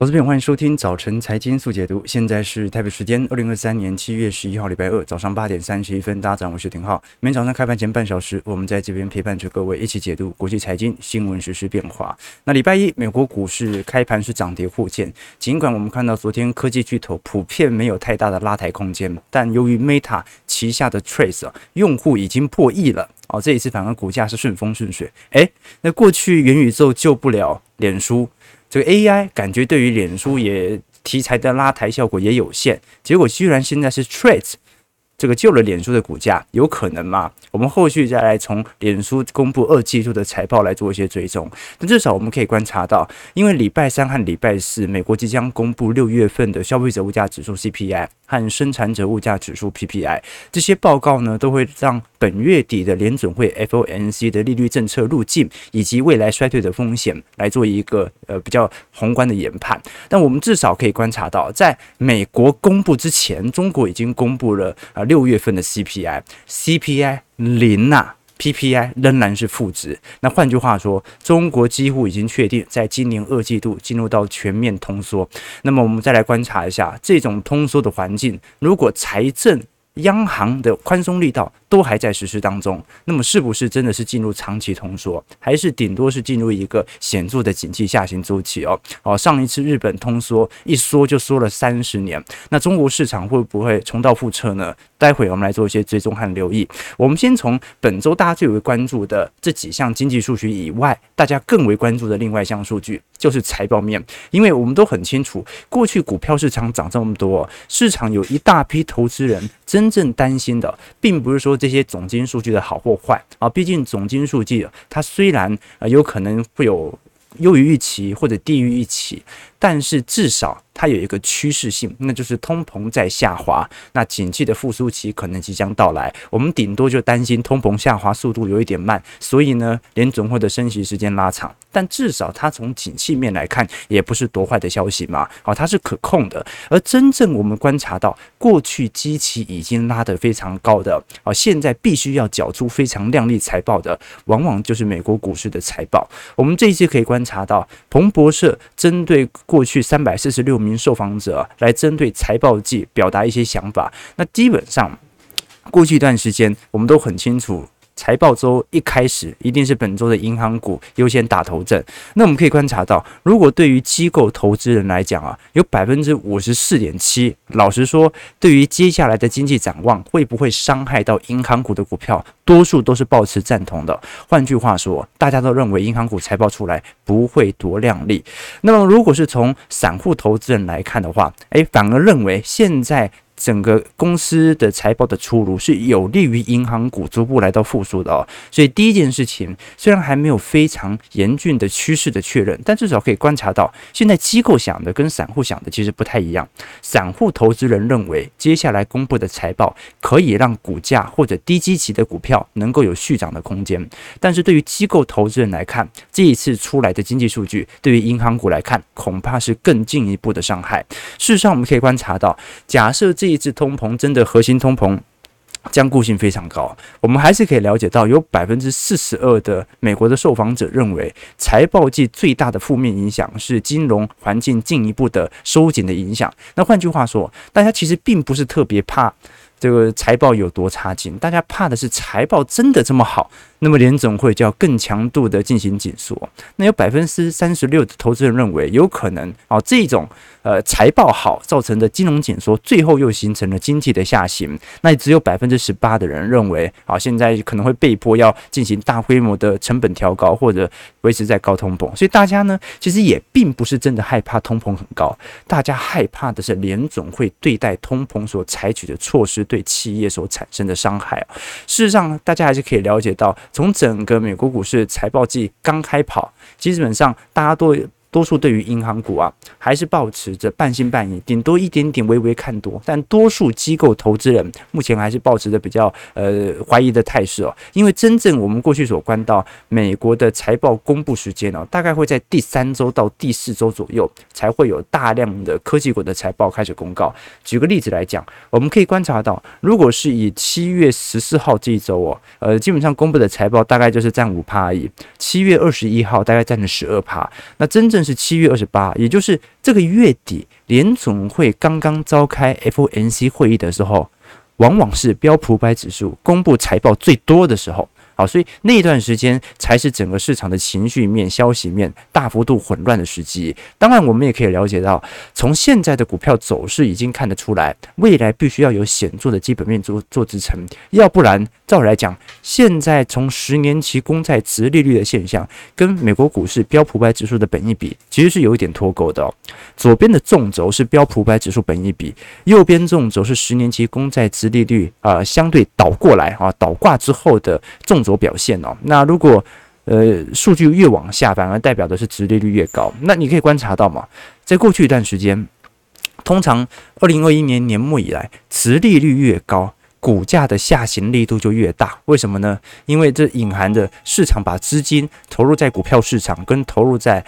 我这边欢迎收听早晨财经速解读。现在是台北时间二零二三年七月十一号礼拜二早上八点三十一分，大家早上好，我是廷浩。每天早上开盘前半小时，我们在这边陪伴着各位一起解读国际财经新闻实时变化。那礼拜一，美国股市开盘是涨跌互见，尽管我们看到昨天科技巨头普遍没有太大的拉抬空间，但由于 Meta 旗下的 Trace 啊，用户已经破亿了哦，这一次反而股价是顺风顺水。诶，那过去元宇宙救不了脸书。这个 AI 感觉对于脸书也题材的拉抬效果也有限，结果居然现在是 Threads 这个救了脸书的股价，有可能吗？我们后续再来从脸书公布二季度的财报来做一些追踪。但至少我们可以观察到，因为礼拜三和礼拜四，美国即将公布六月份的消费者物价指数 CPI。和生产者物价指数 PPI 这些报告呢，都会让本月底的联准会 FOMC 的利率政策路径以及未来衰退的风险来做一个呃比较宏观的研判。但我们至少可以观察到，在美国公布之前，中国已经公布了啊六月份的 CPI，CPI 零呐。PPI 仍然是负值，那换句话说，中国几乎已经确定在今年二季度进入到全面通缩。那么我们再来观察一下这种通缩的环境，如果财政央行的宽松力道都还在实施当中，那么是不是真的是进入长期通缩，还是顶多是进入一个显著的景气下行周期哦？哦，上一次日本通缩一缩就缩了三十年，那中国市场会不会重蹈覆辙呢？待会我们来做一些追踪和留意。我们先从本周大家最为关注的这几项经济数据以外，大家更为关注的另外一项数据就是财报面，因为我们都很清楚，过去股票市场涨这么多，市场有一大批投资人真正担心的，并不是说这些总金数据的好或坏。啊，毕竟总金数据它虽然呃有可能会有优于预期或者低于预期，但是至少。它有一个趋势性，那就是通膨在下滑，那景气的复苏期可能即将到来。我们顶多就担心通膨下滑速度有一点慢，所以呢，联准会的升息时间拉长。但至少它从景气面来看，也不是多坏的消息嘛。好，它是可控的。而真正我们观察到，过去基期已经拉得非常高的，啊，现在必须要缴出非常亮丽财报的，往往就是美国股市的财报。我们这一次可以观察到，彭博社针对过去三百四十六名。受访者来针对财报季表达一些想法。那基本上，过去一段时间，我们都很清楚。财报周一开始，一定是本周的银行股优先打头阵。那我们可以观察到，如果对于机构投资人来讲啊，有百分之五十四点七，老实说，对于接下来的经济展望会不会伤害到银行股的股票，多数都是抱持赞同的。换句话说，大家都认为银行股财报出来不会多亮丽。那么，如果是从散户投资人来看的话，诶，反而认为现在。整个公司的财报的出炉是有利于银行股逐步来到复苏的哦，所以第一件事情虽然还没有非常严峻的趋势的确认，但至少可以观察到，现在机构想的跟散户想的其实不太一样。散户投资人认为，接下来公布的财报可以让股价或者低基期的股票能够有续涨的空间，但是对于机构投资人来看，这一次出来的经济数据对于银行股来看，恐怕是更进一步的伤害。事实上，我们可以观察到，假设这一次通膨真的核心通膨坚固性非常高，我们还是可以了解到，有百分之四十二的美国的受访者认为，财报季最大的负面影响是金融环境进一步的收紧的影响。那换句话说，大家其实并不是特别怕这个财报有多差劲，大家怕的是财报真的这么好。那么联总会就要更强度的进行紧缩。那有百分之三十六的投资人认为有可能啊，这种呃财报好造成的金融紧缩，最后又形成了经济的下行。那只有百分之十八的人认为啊，现在可能会被迫要进行大规模的成本调高或者维持在高通膨。所以大家呢，其实也并不是真的害怕通膨很高，大家害怕的是联总会对待通膨所采取的措施对企业所产生的伤害。事实上，大家还是可以了解到。从整个美国股市财报季刚开跑，基本上大家都。多数对于银行股啊，还是保持着半信半疑，顶多一点点微微看多。但多数机构投资人目前还是保持着比较呃怀疑的态势哦。因为真正我们过去所观到美国的财报公布时间哦，大概会在第三周到第四周左右才会有大量的科技股的财报开始公告。举个例子来讲，我们可以观察到，如果是以七月十四号这一周哦，呃，基本上公布的财报大概就是占五趴而已。七月二十一号大概占了十二趴。那真正是七月二十八，也就是这个月底，联总会刚刚召开 F N C 会议的时候，往往是标普百指数公布财报最多的时候。好，所以那段时间才是整个市场的情绪面、消息面大幅度混乱的时机。当然，我们也可以了解到，从现在的股票走势已经看得出来，未来必须要有显著的基本面做做支撑，要不然，照来讲，现在从十年期公债殖利率的现象，跟美国股市标普五百指数的本益比，其实是有一点脱钩的哦。左边的纵轴是标普五百指数本益比，右边纵轴是十年期公债殖利率啊、呃，相对倒过来啊，倒挂之后的纵轴。所表现哦，那如果呃数据越往下，反而代表的是殖利率越高。那你可以观察到嘛，在过去一段时间，通常二零二一年年末以来，殖利率越高。股价的下行力度就越大，为什么呢？因为这隐含着市场把资金投入在股票市场，跟投入在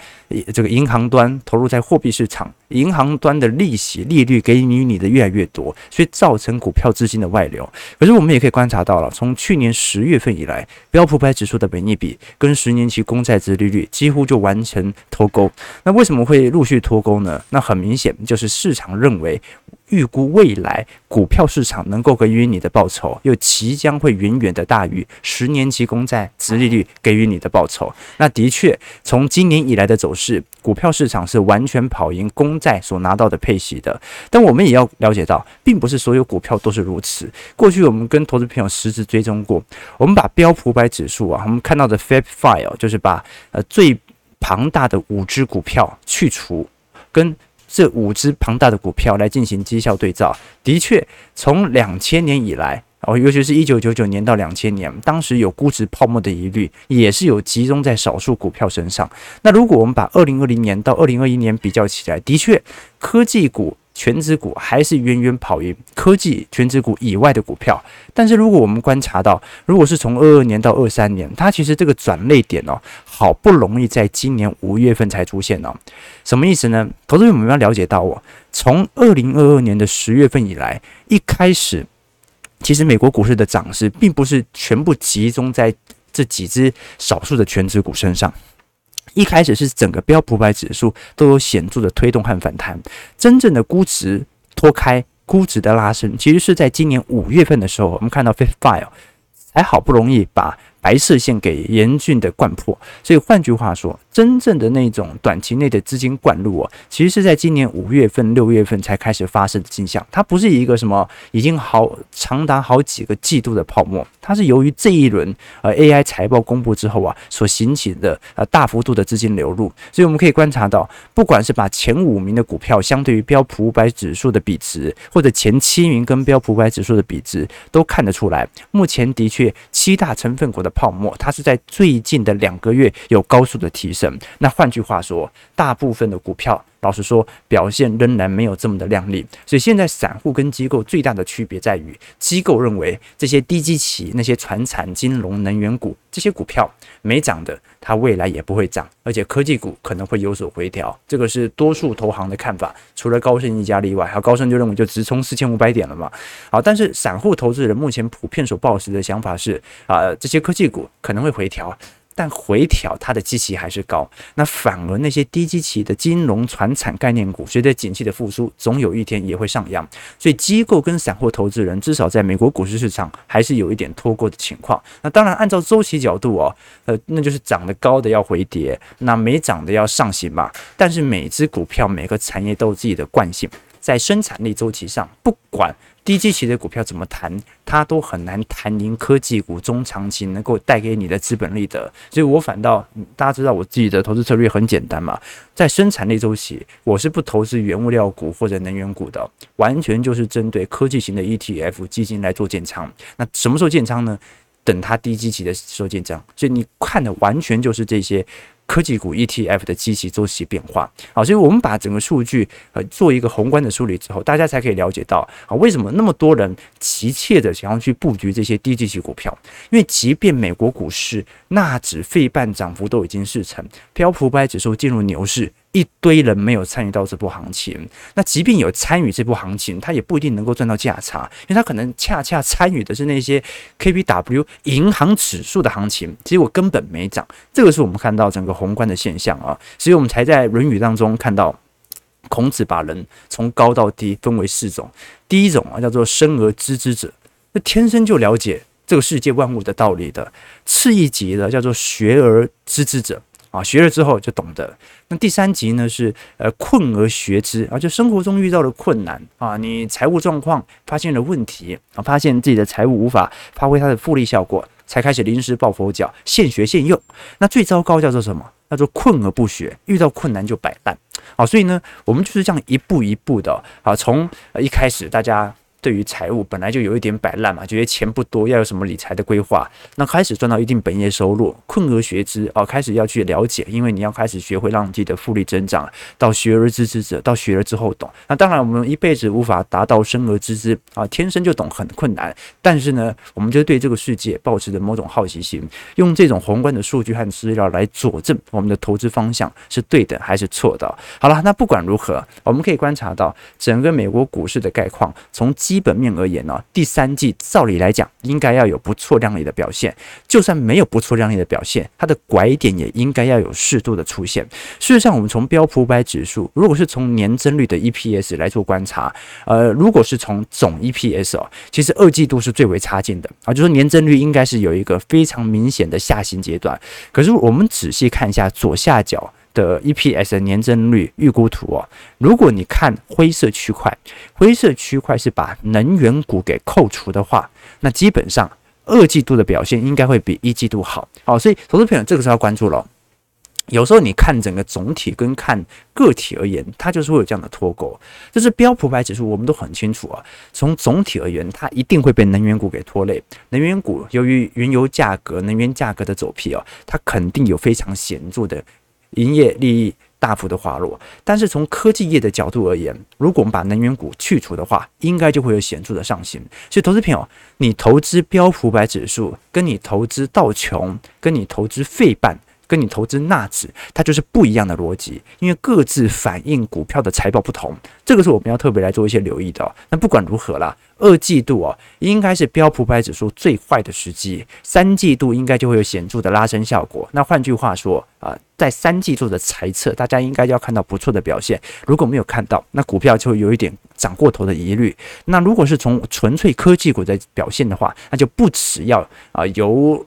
这个银行端、投入在货币市场，银行端的利息利率给予你的越来越多，所以造成股票资金的外流。可是我们也可以观察到了，从去年十月份以来，标普百指数的本益比跟十年期公债殖利率几乎就完成脱钩。那为什么会陆续脱钩呢？那很明显就是市场认为。预估未来股票市场能够给予你的报酬，又即将会远远的大于十年期公债殖利率给予你的报酬。那的确，从今年以来的走势，股票市场是完全跑赢公在所拿到的配息的。但我们也要了解到，并不是所有股票都是如此。过去我们跟投资朋友实时追踪过，我们把标普百指数啊，我们看到的 Fab File 就是把呃最庞大的五只股票去除，跟这五只庞大的股票来进行绩效对照，的确，从两千年以来，哦，尤其是一九九九年到两千年，当时有估值泡沫的疑虑，也是有集中在少数股票身上。那如果我们把二零二零年到二零二一年比较起来，的确，科技股。全职股还是远远跑赢科技全职股以外的股票，但是如果我们观察到，如果是从二二年到二三年，它其实这个转类点哦，好不容易在今年五月份才出现哦，什么意思呢？投资者们要了解到哦，从二零二二年的十月份以来，一开始其实美国股市的涨势并不是全部集中在这几只少数的权值股身上。一开始是整个标普百指数都有显著的推动和反弹，真正的估值脱开，估值的拉升，其实是在今年五月份的时候，我们看到 Fifth File 才好不容易把。白色线给严峻的灌破，所以换句话说，真正的那种短期内的资金灌入啊，其实是在今年五月份、六月份才开始发生的迹象。它不是一个什么已经好长达好几个季度的泡沫，它是由于这一轮呃 AI 财报公布之后啊，所引起的呃大幅度的资金流入。所以我们可以观察到，不管是把前五名的股票相对于标普五百指数的比值，或者前七名跟标普五百指数的比值，都看得出来，目前的确七大成分股的。泡沫，它是在最近的两个月有高速的提升。那换句话说，大部分的股票，老实说，表现仍然没有这么的亮丽。所以现在散户跟机构最大的区别在于，机构认为这些低基期、那些传产、金融、能源股这些股票没涨的，它未来也不会涨，而且科技股可能会有所回调。这个是多数投行的看法，除了高盛一家例外。还有高盛就认为就直冲四千五百点了嘛。好，但是散户投资人目前普遍所抱持的想法是啊、这些科技股可能会回调。但回调它的基期还是高，那反而那些低基期的金融、传产概念股，随着景气的复苏，总有一天也会上扬。所以机构跟散户投资人，至少在美国股市市场还是有一点脱钩的情况。那当然，按照周期角度哦，呃，那就是涨得高的要回跌，那没涨的要上行嘛。但是每只股票、每个产业都有自己的惯性，在生产力周期上，不管。低基期的股票怎么谈，它都很难谈赢科技股中长期能够带给你的资本利得。所以我反倒，大家知道我自己的投资策略很简单嘛，在生产力周期，我是不投资原物料股或者能源股的，完全就是针对科技型的 ETF 基金来做建仓。那什么时候建仓呢？等它低基期的时候建仓。所以你看的完全就是这些。科技股 ETF 的基期周期变化，好，所以我们把整个数据呃做一个宏观的梳理之后，大家才可以了解到啊，为什么那么多人急切的想要去布局这些低基期股票？因为即便美国股市纳指费半涨幅都已经四成，标普五百指数进入牛市。一堆人没有参与到这波行情。那即便有参与这波行情，他也不一定能够赚到价差，因为他可能恰恰参与的是那些 KBW 银行指数的行情，结果根本没涨。这个是我们看到整个宏观的现象啊，所以我们才在《论语》当中看到孔子把人从高到低分为四种，第一种啊叫做生而知之者，那天生就了解。这个世界万物的道理的，次一级的叫做学而知之者啊，学了之后就懂得。那第三级呢是呃困而学之啊，就生活中遇到了困难啊，你财务状况发现了问题啊，发现自己的财务无法发挥它的复利效果，才开始临时抱佛脚，现学现用。那最糟糕叫做什么？叫做困而不学，遇到困难就摆烂啊。所以呢，我们就是这样一步一步的啊，从一开始大家。对于财务本来就有一点摆烂嘛，觉得钱不多，要有什么理财的规划？那开始赚到一定本业收入，困而学之啊，开始要去了解，因为你要开始学会让自己的复利增长。到学而知之者，到学了之后懂。那当然，我们一辈子无法达到生而知之啊，天生就懂很困难。但是呢，我们就对这个世界保持着某种好奇心，用这种宏观的数据和资料来佐证我们的投资方向是对的还是错的。好了，那不管如何，我们可以观察到整个美国股市的概况，从基基本面而言呢、第三季照理来讲应该要有不错亮丽的表现。就算没有不错亮丽的表现，它的拐点也应该要有适度的出现。事实上，我们从标普五百指数，如果是从年增率的 EPS 来做观察，呃，如果是从总 EPS 哦，其实二季度是最为差劲的啊，就是年增率应该是有一个非常明显的下行阶段。可是我们仔细看一下左下角。的 EPS 的年增率预估图哦，如果你看灰色区块，灰色区块是把能源股给扣除的话，那基本上二季度的表现应该会比一季度好。好，所以投资朋友这个时候要关注了。有时候你看整个总体跟看个体而言，它就是会有这样的脱钩。这是标普百指数，我们都很清楚啊。从总体而言，它一定会被能源股给拖累。能源股由于原油价格、能源价格的走皮啊，它肯定有非常显著的。营业利益大幅的滑落，但是从科技业的角度而言，如果我们把能源股去除的话，应该就会有显著的上行。所以，投资朋友，你投资标普百指数，跟你投资道琼，跟你投资费半。跟你投资纳指，它就是不一样的逻辑，因为各自反映股票的财报不同，这个是我们要特别来做一些留意的。那不管如何啦，二季度啊，应该是标普五百指数最坏的时机，三季度应该就会有显著的拉升效果。那换句话说啊，在三季度的财测，大家应该要看到不错的表现。如果没有看到，那股票就会有一点涨过头的疑虑。那如果是从纯粹科技股的表现的话，那就不只要啊由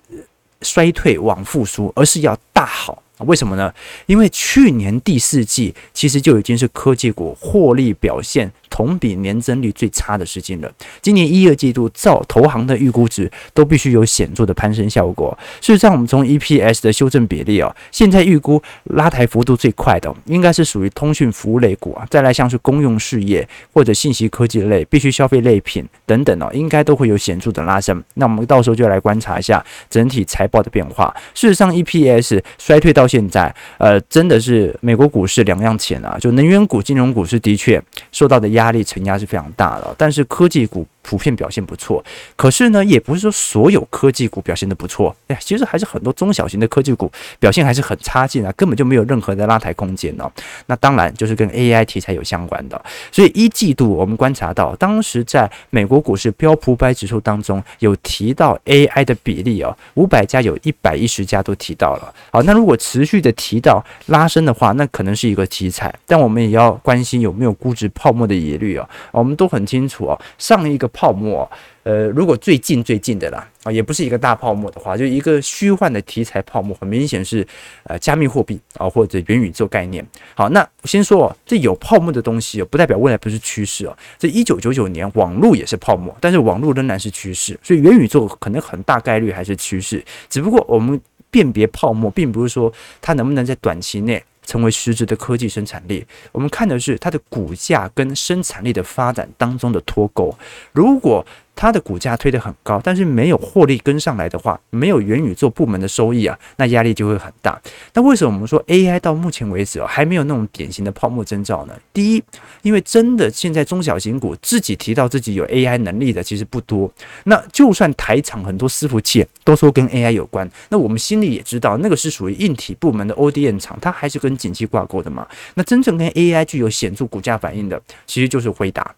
衰退往复苏，而是要大好。为什么呢？因为去年第四季其实就已经是科技股获利表现同比年增率最差的时间了。今年一、二季度照投行的预估值都必须有显著的攀升效果。事实上，我们从 EPS 的修正比例啊，现在预估拉抬幅度最快的应该是属于通讯服务类股啊，再来像是公用事业或者信息科技类、必须消费类品等等哦，应该都会有显著的拉升。那我们到时候就来观察一下整体财报的变化。事实上，EPS 衰退到现在，呃，真的是美国股市两样钱啊！就能源股、金融股是的确受到的压力承压是非常大的，但是科技股。普遍表现不错，可是呢，也不是说所有科技股表现的不错。哎呀，其实还是很多中小型的科技股表现还是很差劲啊，根本就没有任何的拉抬空间哦。那当然就是跟 AI 题材有相关的。所以一季度我们观察到，当时在美国股市标普五百指数当中有提到 AI 的比例哦，五百家有一百一十家都提到了。好，那如果持续的提到拉升的话，那可能是一个题材，但我们也要关心有没有估值泡沫的疑虑哦。我们都很清楚哦，上一个。泡沫，呃，如果最近最近的啦，啊，也不是一个大泡沫的话，就一个虚幻的题材泡沫，很明显是呃加密货币啊或者元宇宙概念。好，那先说这有泡沫的东西不代表未来不是趋势哦。这一九九九年网络也是泡沫，但是网络仍然是趋势，所以元宇宙可能很大概率还是趋势。只不过我们辨别泡沫，并不是说它能不能在短期内。成为实质的科技生产力，我们看的是它的股价跟生产力的发展当中的脱钩。如果它的股价推得很高，但是没有获利跟上来的话，没有元宇宙部门的收益啊，那压力就会很大。那为什么我们说 AI 到目前为止哦，还没有那种典型的泡沫征兆呢？第一，因为真的现在中小型股自己提到自己有 AI 能力的其实不多。那就算台厂很多伺服器都说跟 AI 有关，那我们心里也知道，那个是属于硬体部门的 ODM 厂，它还是跟景气挂钩的嘛。那真正跟 AI 具有显著股价反应的，其实就是辉达。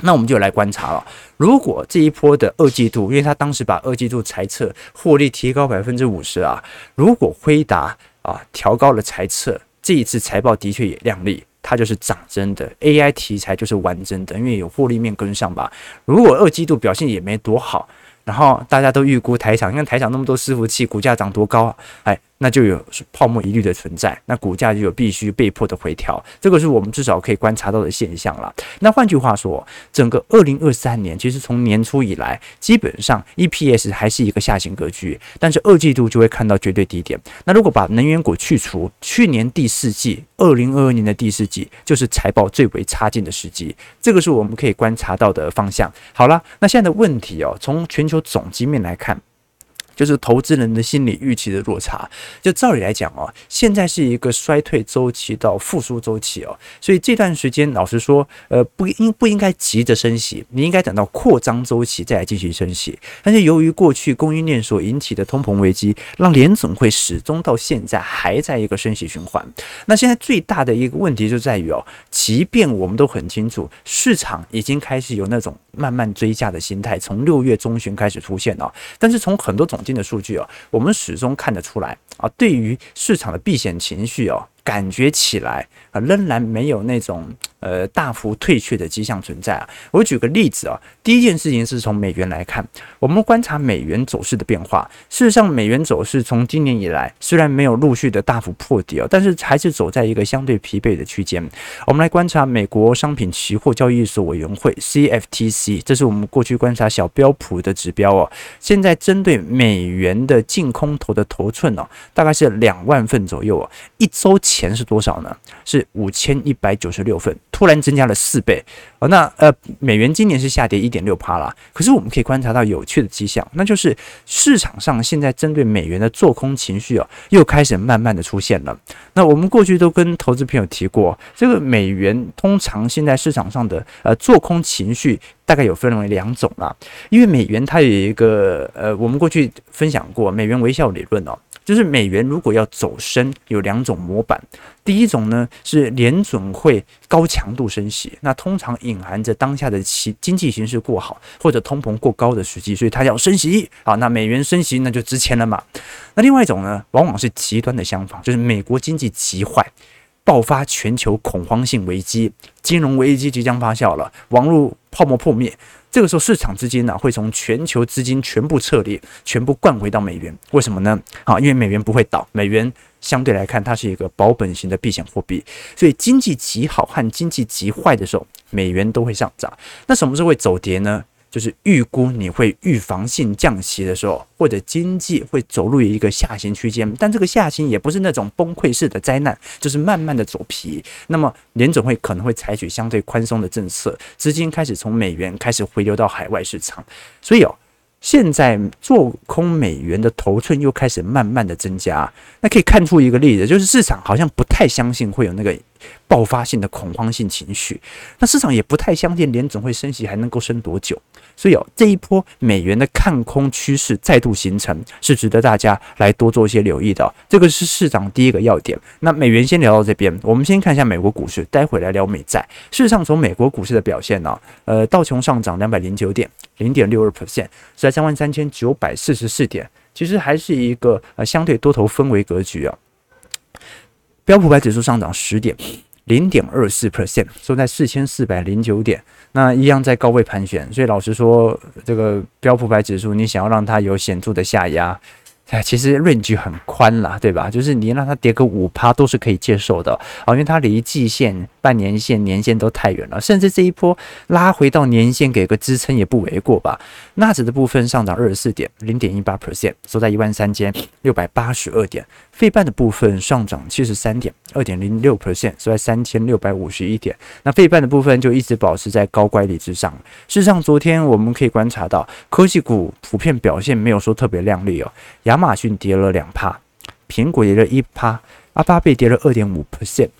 那我们就来观察了。如果这一波的二季度，因为他当时把二季度财测获利提高百分之五十啊，如果辉达啊调高了财测，这一次财报的确也亮丽，它就是涨真的，AI 题材就是玩真的，因为有获利面跟上吧。如果二季度表现也没多好，然后大家都预估台场，你看台厂那么多伺服器，股价涨多高啊？哎。那就有泡沫疑虑的存在，那股价就有必须被迫的回调，这个是我们至少可以观察到的现象了。那换句话说，整个二零二三年其实从年初以来，基本上 EPS 还是一个下行格局，但是二季度就会看到绝对低点。那如果把能源股去除，去年第四季，二零二二年的第四季就是财报最为差劲的时机，这个是我们可以观察到的方向。好了，那现在的问题哦，从全球总经面来看。就是投资人的心理预期的落差。就照理来讲哦，现在是一个衰退周期到复苏周期哦，所以这段时间老实说，呃，不应不应该急着升息，你应该等到扩张周期再来进行升息。但是由于过去供应链所引起的通膨危机，让联总会始终到现在还在一个升息循环。那现在最大的一个问题就在于哦，即便我们都很清楚，市场已经开始有那种慢慢追价的心态，从六月中旬开始出现了，但是从很多种经的数据啊，我们始终看得出来啊，对于市场的避险情绪哦。感觉起来啊，仍然没有那种呃大幅退却的迹象存在啊。我举个例子啊，第一件事情是从美元来看，我们观察美元走势的变化。事实上，美元走势从今年以来虽然没有陆续的大幅破底哦，但是还是走在一个相对疲惫的区间。我们来观察美国商品期货交易所委员会 CFTC，这是我们过去观察小标普的指标哦。现在针对美元的净空头的头寸哦，大概是两万份左右哦，一周前。是多少呢？是五千一百九十六份，突然增加了四倍。哦，那呃，美元今年是下跌一点六趴啦。可是我们可以观察到有趣的迹象，那就是市场上现在针对美元的做空情绪哦，又开始慢慢的出现了。那我们过去都跟投资朋友提过，这个美元通常现在市场上的呃做空情绪大概有分为两种啦。因为美元它有一个呃，我们过去分享过美元微笑理论哦。就是美元如果要走升，有两种模板。第一种呢是联准会高强度升息，那通常隐含着当下的其经济形势过好或者通膨过高的时机，所以它要升息啊。那美元升息那就值钱了嘛。那另外一种呢，往往是极端的相反，就是美国经济极坏，爆发全球恐慌性危机，金融危机即将发酵了，网络泡沫破灭。这个时候，市场资金呢会从全球资金全部撤离，全部灌回到美元。为什么呢？好，因为美元不会倒，美元相对来看它是一个保本型的避险货币，所以经济极好和经济极坏的时候，美元都会上涨。那什么时候会走跌呢？就是预估你会预防性降息的时候，或者经济会走入一个下行区间，但这个下行也不是那种崩溃式的灾难，就是慢慢的走皮。那么联准会可能会采取相对宽松的政策，资金开始从美元开始回流到海外市场，所以哦。现在做空美元的头寸又开始慢慢的增加，那可以看出一个例子，就是市场好像不太相信会有那个爆发性的恐慌性情绪，那市场也不太相信联准会升息还能够升多久，所以哦，这一波美元的看空趋势再度形成，是值得大家来多做一些留意的。这个是市场第一个要点。那美元先聊到这边，我们先看一下美国股市，待会来聊美债。事实上，从美国股市的表现呢，呃，道琼上涨两百零九点。零点六二 percent，在三万三千九百四十四点，其实还是一个呃相对多头氛围格局啊。标普百指数上涨十点，零点二四 percent，收在四千四百零九点，那一样在高位盘旋。所以老实说，这个标普百指数你想要让它有显著的下压，哎，其实 range 很宽啦，对吧？就是你让它跌个五趴都是可以接受的啊，因为它离季线、半年线、年线都太远了，甚至这一波拉回到年线给个支撑也不为过吧。纳指的部分上涨二十四点零点一八 percent，收在一万三千六百八十二点。费半的部分上涨七十三点二点零六 percent，收在三千六百五十一点。那费半的部分就一直保持在高乖离之上。事实上，昨天我们可以观察到科技股普遍表现没有说特别亮丽哦。亚马逊跌了两趴，苹果跌了一趴，阿巴贝跌了二点五 percent，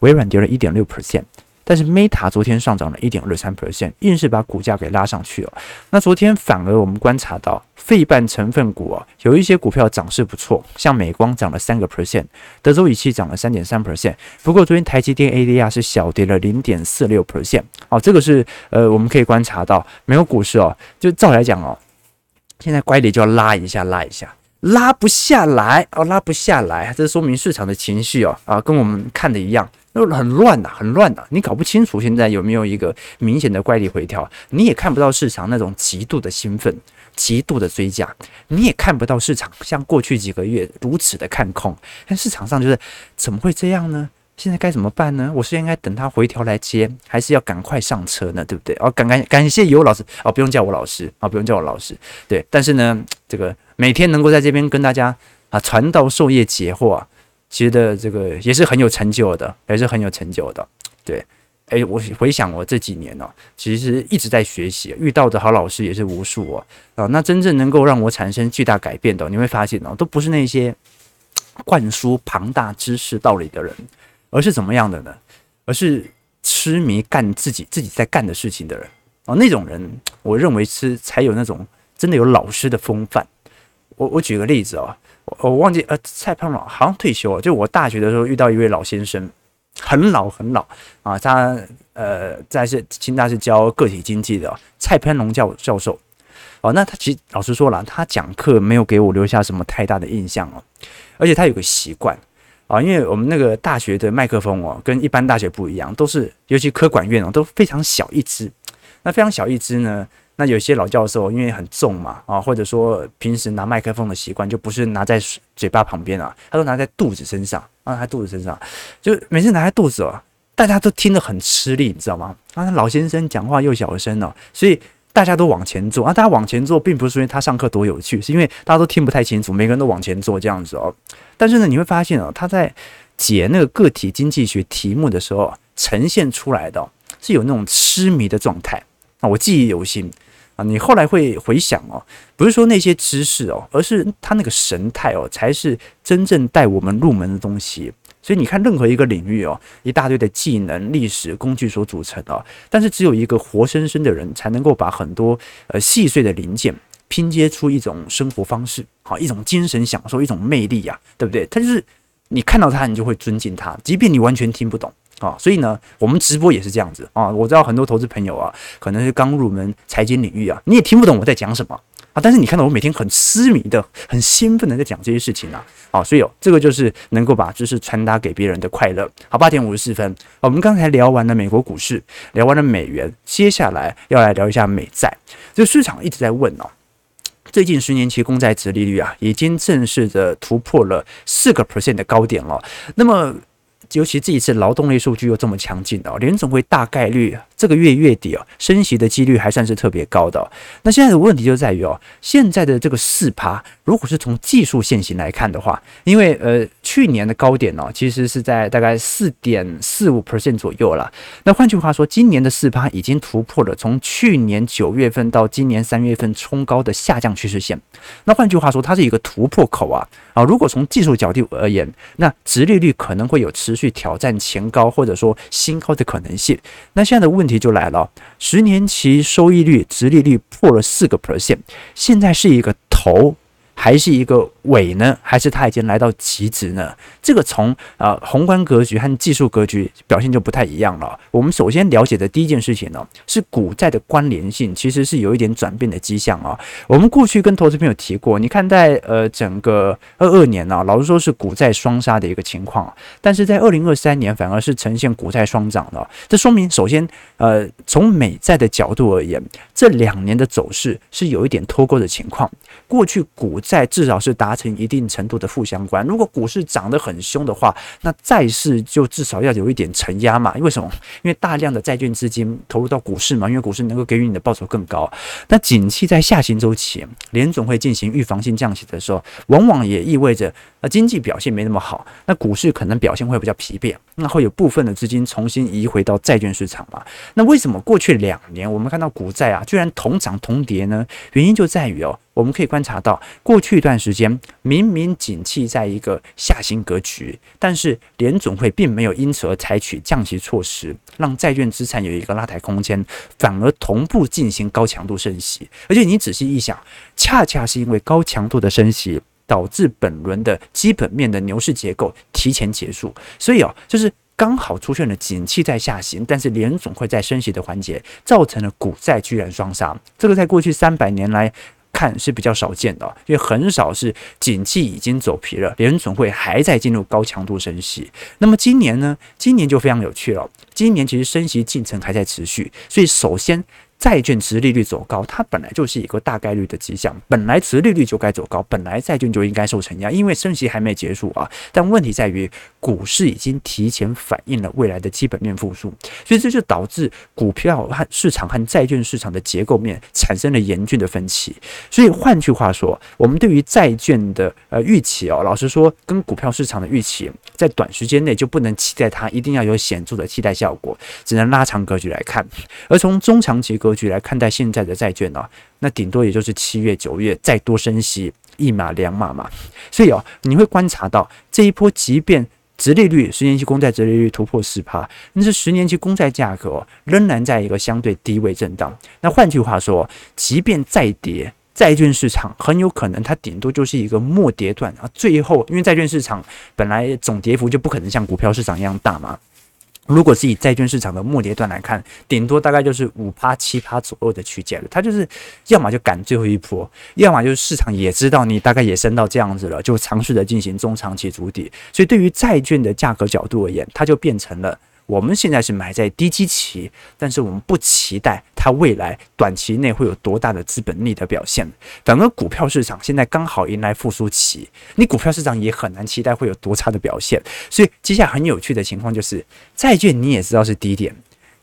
微软跌了一点六 percent。但是 Meta 昨天上涨了一点二三 percent，硬是把股价给拉上去了。那昨天反而我们观察到，费半成分股啊，有一些股票涨势不错，像美光涨了三个 percent，德州仪器涨了三点三 percent。不过昨天台积电 ADR 是小跌了零点四六 percent。哦，这个是呃，我们可以观察到，没有股市哦，就照来讲哦，现在乖离就要拉一下，拉一下。拉不下来哦，拉不下来，这说明市场的情绪哦啊，跟我们看的一样，都很乱呐，很乱呐，你搞不清楚现在有没有一个明显的乖离回调，你也看不到市场那种极度的兴奋、极度的追价，你也看不到市场像过去几个月如此的看空，但市场上就是怎么会这样呢？现在该怎么办呢？我是应该等它回调来接，还是要赶快上车呢？对不对？哦，感感感谢尤老师哦，不用叫我老师啊，不用叫我老师，对，但是呢，这个。每天能够在这边跟大家啊传道授业解惑，其实的这个也是很有成就的，也是很有成就的。对，诶，我回想我这几年呢、其实一直在学习，遇到的好老师也是无数哦。啊，那真正能够让我产生巨大改变的，你会发现哦，都不是那些灌输庞大知识道理的人，而是怎么样的呢？而是痴迷干自己自己在干的事情的人哦。那种人，我认为是才有那种真的有老师的风范。我我举个例子哦，我忘记呃，蔡胖老好像退休了。就我大学的时候遇到一位老先生，很老很老啊，他呃在是清大是教个体经济的蔡潘龙教教授哦。那他其实老实说了，他讲课没有给我留下什么太大的印象哦。而且他有个习惯啊，因为我们那个大学的麦克风哦，跟一般大学不一样，都是尤其科管院哦，都非常小一支。那非常小一支呢。那有些老教授因为很重嘛，啊，或者说平时拿麦克风的习惯就不是拿在嘴巴旁边啊，他都拿在肚子身上，啊，他肚子身上，就每次拿在肚子哦，大家都听得很吃力，你知道吗？啊，老先生讲话又小声哦，所以大家都往前坐啊，大家往前坐，并不是因为他上课多有趣，是因为大家都听不太清楚，每个人都往前坐这样子哦。但是呢，你会发现哦，他在解那个个体经济学题目的时候，呈现出来的是有那种痴迷的状态啊，我记忆犹新。你后来会回想哦，不是说那些知识哦，而是他那个神态哦，才是真正带我们入门的东西。所以你看，任何一个领域哦，一大堆的技能、历史工具所组成的，但是只有一个活生生的人，才能够把很多呃细碎的零件拼接出一种生活方式，好，一种精神享受，一种魅力呀，对不对？他就是你看到他，你就会尊敬他，即便你完全听不懂。啊，所以呢，我们直播也是这样子啊。我知道很多投资朋友啊，可能是刚入门财经领域啊，你也听不懂我在讲什么啊。但是你看到我每天很痴迷的、很兴奋的在讲这些事情啊，啊，所以哦，这个就是能够把知识传达给别人的快乐。好，八点五十四分，我们刚才聊完了美国股市，聊完了美元，接下来要来聊一下美债。这市场一直在问哦，最近十年期公债殖利率啊，已经正式的突破了四个 percent 的高点了。那么尤其这一次劳动力数据又这么强劲的，联总会大概率这个月月底啊升息的几率还算是特别高的。那现在的问题就在于哦，现在的这个四趴，如果是从技术线型来看的话，因为呃去年的高点哦，其实是在大概四点四五 percent 左右了。那换句话说，今年的四趴已经突破了从去年九月份到今年三月份冲高的下降趋势线。那换句话说，它是一个突破口啊啊！如果从技术角度而言，那殖利率可能会有持续。挑战前高或者说新高的可能性。那现在的问题就来了，十年期收益率、直利率破了四个 percent，现在是一个头。还是一个尾呢？还是它已经来到极值呢？这个从呃宏观格局和技术格局表现就不太一样了。我们首先了解的第一件事情呢，是股债的关联性其实是有一点转变的迹象啊。我们过去跟投资朋友提过，你看在呃整个二二年呢，老实说是股债双杀的一个情况，但是在二零二三年反而是呈现股债双涨的。这说明首先呃从美债的角度而言，这两年的走势是有一点脱钩的情况。过去股债至少是达达成一定程度的负相关。如果股市涨得很凶的话，那债市就至少要有一点承压嘛。为什么？因为大量的债券资金投入到股市嘛，因为股市能够给予你的报酬更高。那景气在下行周期，联总会进行预防性降息的时候，往往也意味着那经济表现没那么好，那股市可能表现会比较疲惫，那会有部分的资金重新移回到债券市场嘛。那为什么过去两年我们看到股债啊居然同涨同跌呢？原因就在于哦。我们可以观察到，过去一段时间明明景气在一个下行格局，但是联总会并没有因此而采取降息措施，让债券资产有一个拉抬空间，反而同步进行高强度升息。而且你仔细一想，恰恰是因为高强度的升息，导致本轮的基本面的牛市结构提前结束。所以哦，就是刚好出现了景气在下行，但是联总会在升息的环节，造成了股债居然双杀。这个在过去三百年来。看是比较少见的，因为很少是景气已经走皮了，联准会还在进入高强度升息。那么今年呢？今年就非常有趣了。今年其实升息进程还在持续，所以首先。债券殖利率走高，它本来就是一个大概率的迹象。本来殖利率就该走高，本来债券就应该受承压，因为升息还没结束啊。但问题在于，股市已经提前反映了未来的基本面复苏，所以这就导致股票和市场和债券市场的结构面产生了严峻的分歧。所以换句话说，我们对于债券的呃预期哦，老实说，跟股票市场的预期，在短时间内就不能期待它一定要有显著的替代效果，只能拉长格局来看。而从中长期格局来看待现在的债券呢、那顶多也就是七月、九月再多升息一码两码嘛。所以哦，你会观察到这一波，即便殖利率十年期公债殖利率突破四趴，但是十年期公债价格仍然在一个相对低位震荡。那换句话说，即便再跌，债券市场很有可能它顶多就是一个末跌段啊。最后，因为债券市场本来总跌幅就不可能像股票市场一样大嘛。如果是以债券市场的末跌段来看，顶多大概就是五趴七趴左右的区间了。它就是要么就赶最后一波，要么就是市场也知道你大概也升到这样子了，就尝试着进行中长期筑底。所以对于债券的价格角度而言，它就变成了。我们现在是买在低基期，但是我们不期待它未来短期内会有多大的资本利的表现。反而股票市场现在刚好迎来复苏期，你股票市场也很难期待会有多差的表现。所以接下来很有趣的情况就是，债券你也知道是低点。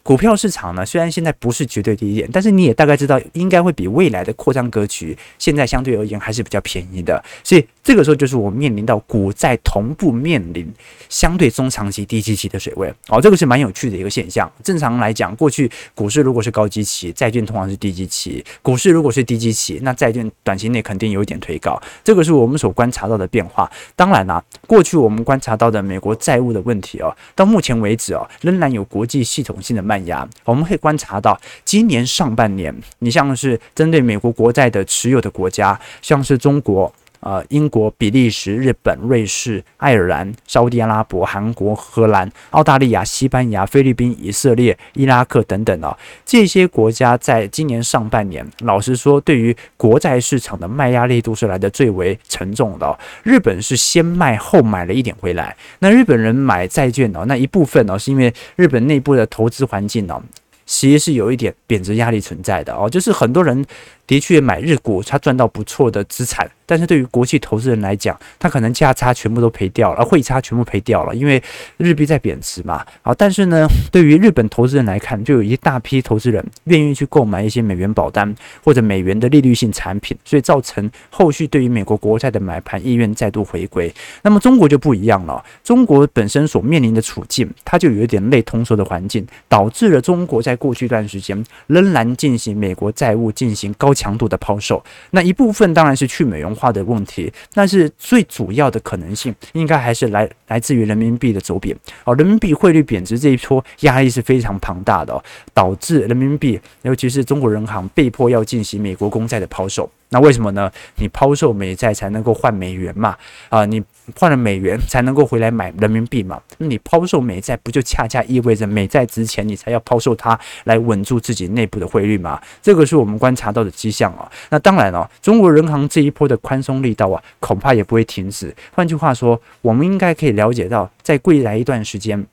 股票市场呢，虽然现在不是绝对低点，但是你也大概知道，应该会比未来的扩张格局现在相对而言还是比较便宜的。所以这个时候就是我们面临到股债同步面临相对中长期低基期的水位。哦，这个是蛮有趣的一个现象。正常来讲，过去股市如果是高基期，债券通常是低基期；股市如果是低基期，那债券短期内肯定有一点推高。这个是我们所观察到的变化。当然啦，过去我们观察到的美国债务的问题哦，到目前为止哦，仍然有国际系统性的卖慢。我们可以观察到，今年上半年，你像是针对美国国债的持有的国家，像是中国、呃英国、比利时、日本、瑞士、爱尔兰、沙乌地阿拉伯、韩国、荷兰、澳大利亚、西班牙、菲律宾、以色列、伊拉克等等啊，这些国家在今年上半年，老实说，对于国债市场的卖压力度是来得最为沉重的。日本是先卖后买了一点回来，那日本人买债券呢，那一部分呢，是因为日本内部的投资环境呢，其实是有一点贬值压力存在的哦，就是很多人。的确买日股，他赚到不错的资产，但是对于国际投资人来讲，他可能价差全部都赔掉了，汇差全部赔掉了，因为日币在贬值嘛。好，但是呢，对于日本投资人来看，就有一大批投资人愿意去购买一些美元保单或者美元的利率性产品，所以造成后续对于美国国债的买盘意愿再度回归。那么中国就不一样了，中国本身所面临的处境，它就有一点类通缩的环境，导致了中国在过去一段时间仍然进行美国债务进行高。强度的抛售，那一部分当然是去美元化的问题，但是最主要的可能性应该还是来来自于人民币的走贬。哦，人民币汇率贬值这一波压力是非常庞大的哦，导致人民币，尤其是中国人行被迫要进行美国公债的抛售。那为什么呢？你抛售美债才能够换美元嘛？啊，你换了美元才能够回来买人民币嘛？那你抛售美债不就恰恰意味着美债值钱，你才要抛售它来稳住自己内部的汇率嘛？这个是我们观察到的迹象啊。那当然了，中国人行这一波的宽松力道啊，恐怕也不会停止。换句话说，我们应该可以了解到，在未来一段时间。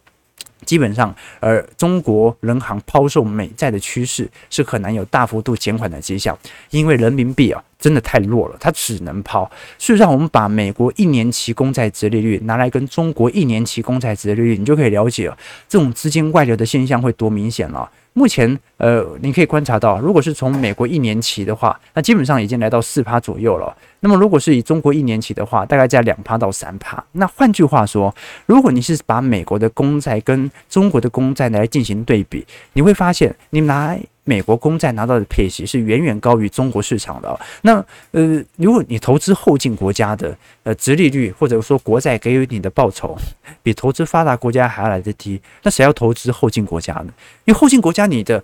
基本上，而中国人行抛售美债的趋势是很难有大幅度减缓的迹象，因为人民币啊。真的太弱了，它只能抛。事实上，我们把美国一年期公债直利率拿来跟中国一年期公债直利率，你就可以了解这种资金外流的现象会多明显了。目前，呃，你可以观察到，如果是从美国一年期的话，那基本上已经来到四趴左右了。那么，如果是以中国一年期的话，大概在两趴到三趴。那换句话说，如果你是把美国的公债跟中国的公债来进行对比，你会发现，你拿美国公债拿到的配息是远远高于中国市场的。那，呃，如果你投资后进国家的，呃，殖利率或者说国债给予你的报酬，比投资发达国家还要来得低，那谁要投资后进国家呢？因为后进国家你的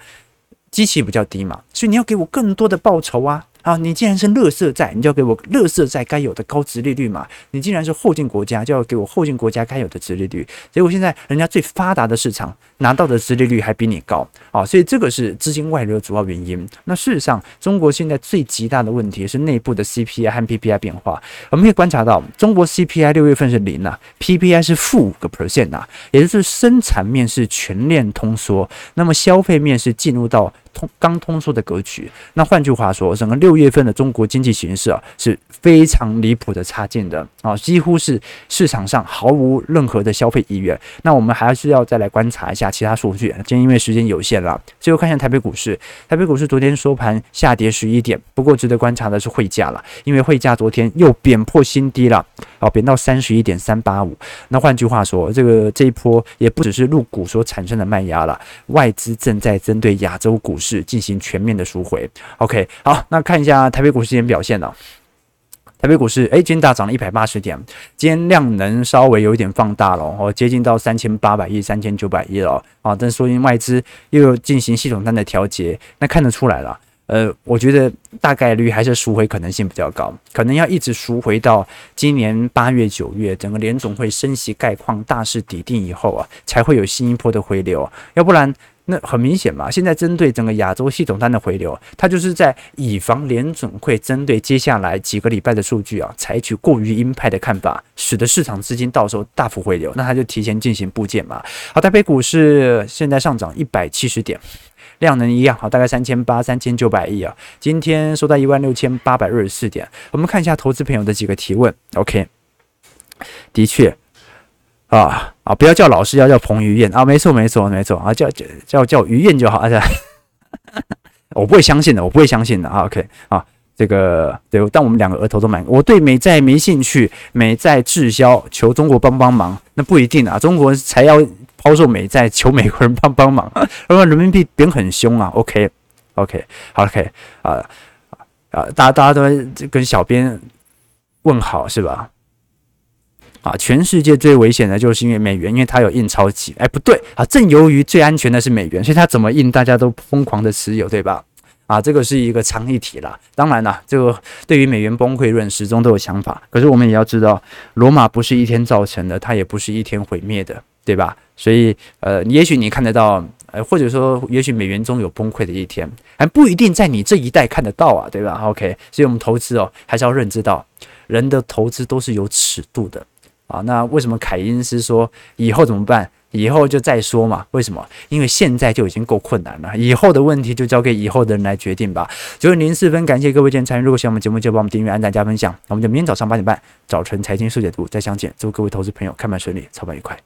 基期比较低嘛，所以你要给我更多的报酬啊。啊，你既然是乐色债，你就要给我乐色债该有的高值利率嘛。你既然是后进国家，就要给我后进国家该有的值利率。结果现在人家最发达的市场拿到的值利率还比你高啊，所以这个是资金外流的主要原因。那事实上，中国现在最极大的问题是内部的 CPI 和 PPI 变化。我们可以观察到，中国 CPI 六月份是零啊，PPI 是负五个 percent 啊，也就是生产面是全链通缩，那么消费面是进入到。通刚通缩的格局，那换句话说，整个六月份的中国经济形势啊是非常离谱的差劲的啊，几乎是市场上毫无任何的消费意愿。那我们还是要再来观察一下其他数据。今天因为时间有限了，最后看一下台北股市。台北股市昨天收盘下跌十一点，不过值得观察的是汇价了，因为汇价昨天又贬破新低了，啊，贬到三十一点三八五。那换句话说，这个这一波也不只是入股所产生的卖压了，外资正在针对亚洲股。是进行全面的赎回，OK，好，那看一下台北股市今天表现了。台北股市，哎，今天大涨了一百八十点，今天量能稍微有一点放大了，哦，接近到三千八百亿、三千九百亿了，啊，但说因外资又进行系统单的调节，那看得出来了，呃，我觉得大概率还是赎回可能性比较高，可能要一直赎回到今年八月、九月，整个联总会升息概况大势底定以后啊，才会有新一波的回流，要不然。那很明显嘛，现在针对整个亚洲系统单的回流，它就是在以防联准会针对接下来几个礼拜的数据啊，采取过于鹰派的看法，使得市场资金到时候大幅回流，那它就提前进行部件嘛。好，台北股市现在上涨一百七十点，量能一样，好，大概三千八、三千九百亿啊。今天收在一万六千八百二十四点。我们看一下投资朋友的几个提问，OK，的确。啊啊！不要叫老师，要叫彭于晏啊！没错，没错，没错啊！叫叫叫叫于晏就好。而且 我不会相信的，我不会相信的啊！OK 啊，这个对，但我们两个额头都蛮……我对美债没兴趣，美债滞销，求中国帮帮忙。那不一定啊，中国才要抛售美债，求美国人帮帮忙。因为人民币贬很凶啊！OK OK 好 OK 啊啊！大家大家都跟小编问好是吧？啊，全世界最危险的就是因为美元，因为它有印钞机。哎，不对啊，正由于最安全的是美元，所以它怎么印，大家都疯狂的持有，对吧？啊，这个是一个长议题啦。当然啦，这个对于美元崩溃论始终都有想法。可是我们也要知道，罗马不是一天造成的，它也不是一天毁灭的，对吧？所以，呃，也许你看得到，呃，或者说，也许美元中有崩溃的一天，还不一定在你这一代看得到啊，对吧？OK，所以我们投资哦，还是要认知到，人的投资都是有尺度的。啊，那为什么凯因斯说以后怎么办？以后就再说嘛。为什么？因为现在就已经够困难了，以后的问题就交给以后的人来决定吧。九点零四分，感谢各位今天参与。如果喜欢我们节目，就帮我们订阅、按赞、加分享。那我们就明天早上八点半，早晨财经速解读再相见。祝各位投资朋友开盘顺利，操盘愉快。